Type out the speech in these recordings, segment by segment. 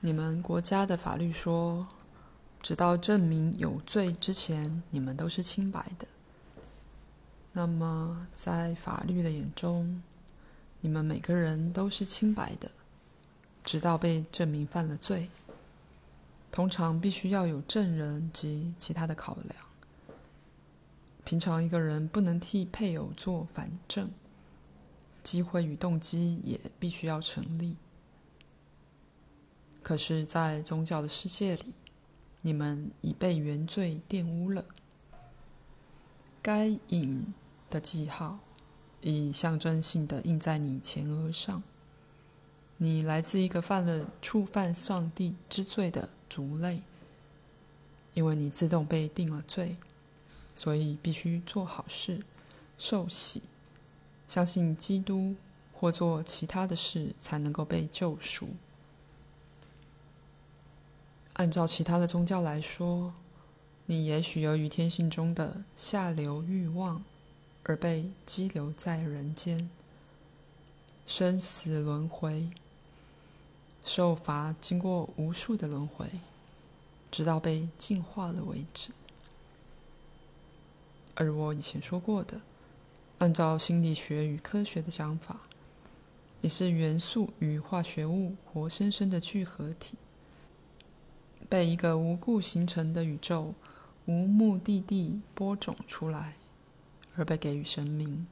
你们国家的法律说，直到证明有罪之前，你们都是清白的。那么，在法律的眼中，你们每个人都是清白的，直到被证明犯了罪。通常必须要有证人及其他的考量。平常一个人不能替配偶做反证，机会与动机也必须要成立。可是，在宗教的世界里，你们已被原罪玷污了。该隐的记号已象征性的印在你前额上。你来自一个犯了触犯上帝之罪的族类，因为你自动被定了罪，所以必须做好事、受洗、相信基督或做其他的事，才能够被救赎。按照其他的宗教来说，你也许由于天性中的下流欲望而被羁留在人间，生死轮回。受罚经过无数的轮回，直到被净化了为止。而我以前说过的，按照心理学与科学的讲法，你是元素与化学物活生生的聚合体，被一个无故形成的宇宙无目的地播种出来，而被给予生命。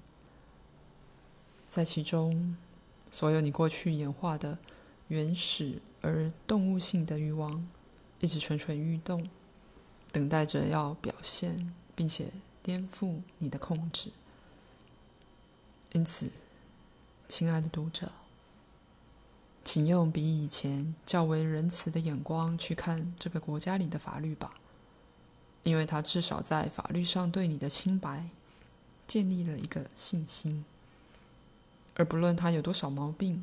在其中，所有你过去演化的。原始而动物性的欲望，一直蠢蠢欲动，等待着要表现，并且颠覆你的控制。因此，亲爱的读者，请用比以前较为仁慈的眼光去看这个国家里的法律吧，因为它至少在法律上对你的清白建立了一个信心，而不论它有多少毛病。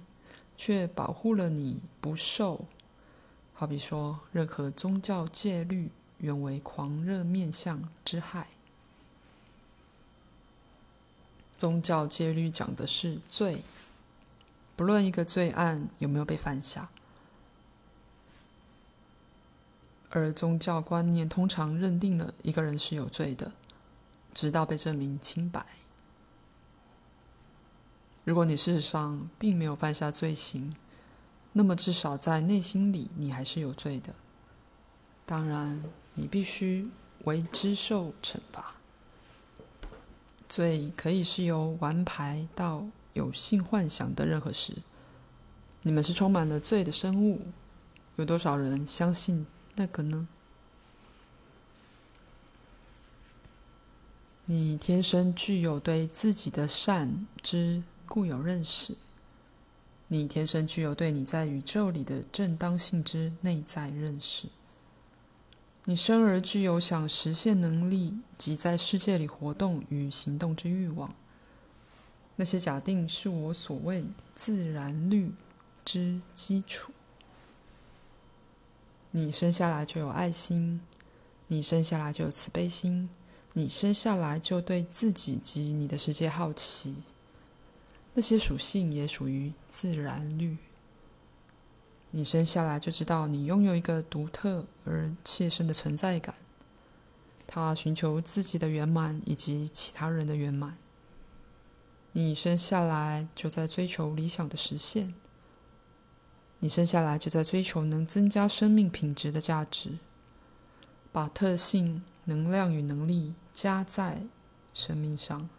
却保护了你不受，好比说任何宗教戒律原为狂热面相之害。宗教戒律讲的是罪，不论一个罪案有没有被犯下，而宗教观念通常认定了一个人是有罪的，直到被证明清白。如果你事实上并没有犯下罪行，那么至少在内心里你还是有罪的。当然，你必须为之受惩罚。罪可以是由玩牌到有性幻想的任何事。你们是充满了罪的生物，有多少人相信那个呢？你天生具有对自己的善之。固有认识，你天生具有对你在宇宙里的正当性之内在认识。你生而具有想实现能力及在世界里活动与行动之欲望。那些假定是我所谓自然律之基础。你生下来就有爱心，你生下来就有慈悲心，你生下来就对自己及你的世界好奇。那些属性也属于自然律。你生下来就知道你拥有一个独特而切身的存在感，他寻求自己的圆满以及其他人的圆满。你生下来就在追求理想的实现，你生下来就在追求能增加生命品质的价值，把特性、能量与能力加在生命上。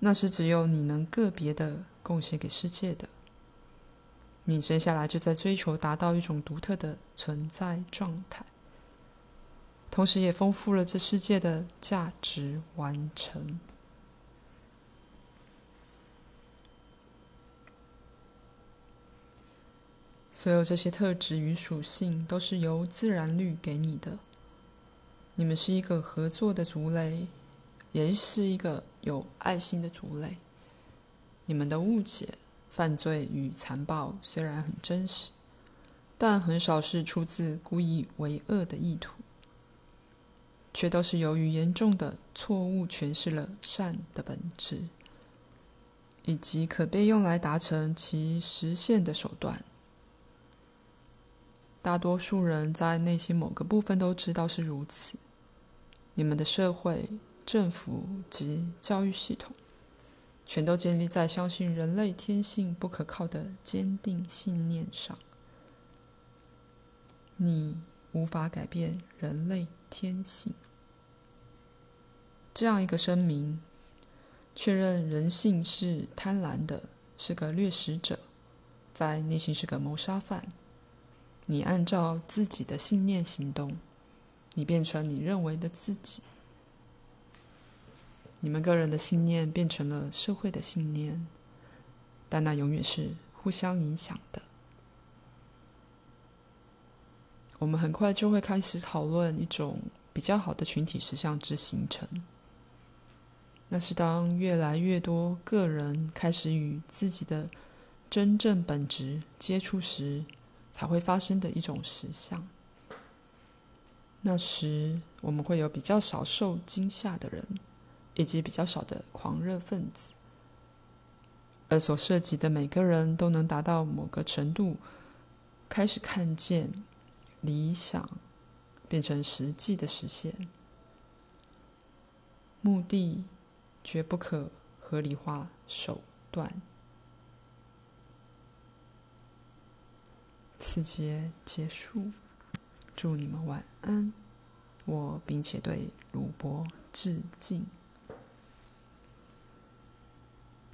那是只有你能个别的贡献给世界的。你生下来就在追求达到一种独特的存在状态，同时也丰富了这世界的价值完成。所有这些特质与属性都是由自然律给你的。你们是一个合作的族类。也是一个有爱心的族类。你们的误解、犯罪与残暴虽然很真实，但很少是出自故意为恶的意图，却都是由于严重的错误诠释了善的本质，以及可被用来达成其实现的手段。大多数人在内心某个部分都知道是如此。你们的社会、政府及教育系统，全都建立在相信人类天性不可靠的坚定信念上。你无法改变人类天性。这样一个声明，确认人性是贪婪的，是个掠食者，在内心是个谋杀犯。你按照自己的信念行动。你变成你认为的自己，你们个人的信念变成了社会的信念，但那永远是互相影响的。我们很快就会开始讨论一种比较好的群体实相之形成，那是当越来越多个人开始与自己的真正本质接触时，才会发生的一种实相。那时，我们会有比较少受惊吓的人，以及比较少的狂热分子，而所涉及的每个人都能达到某个程度，开始看见理想变成实际的实现。目的绝不可合理化手段。此节结束。祝你们晚安，我并且对鲁伯致敬。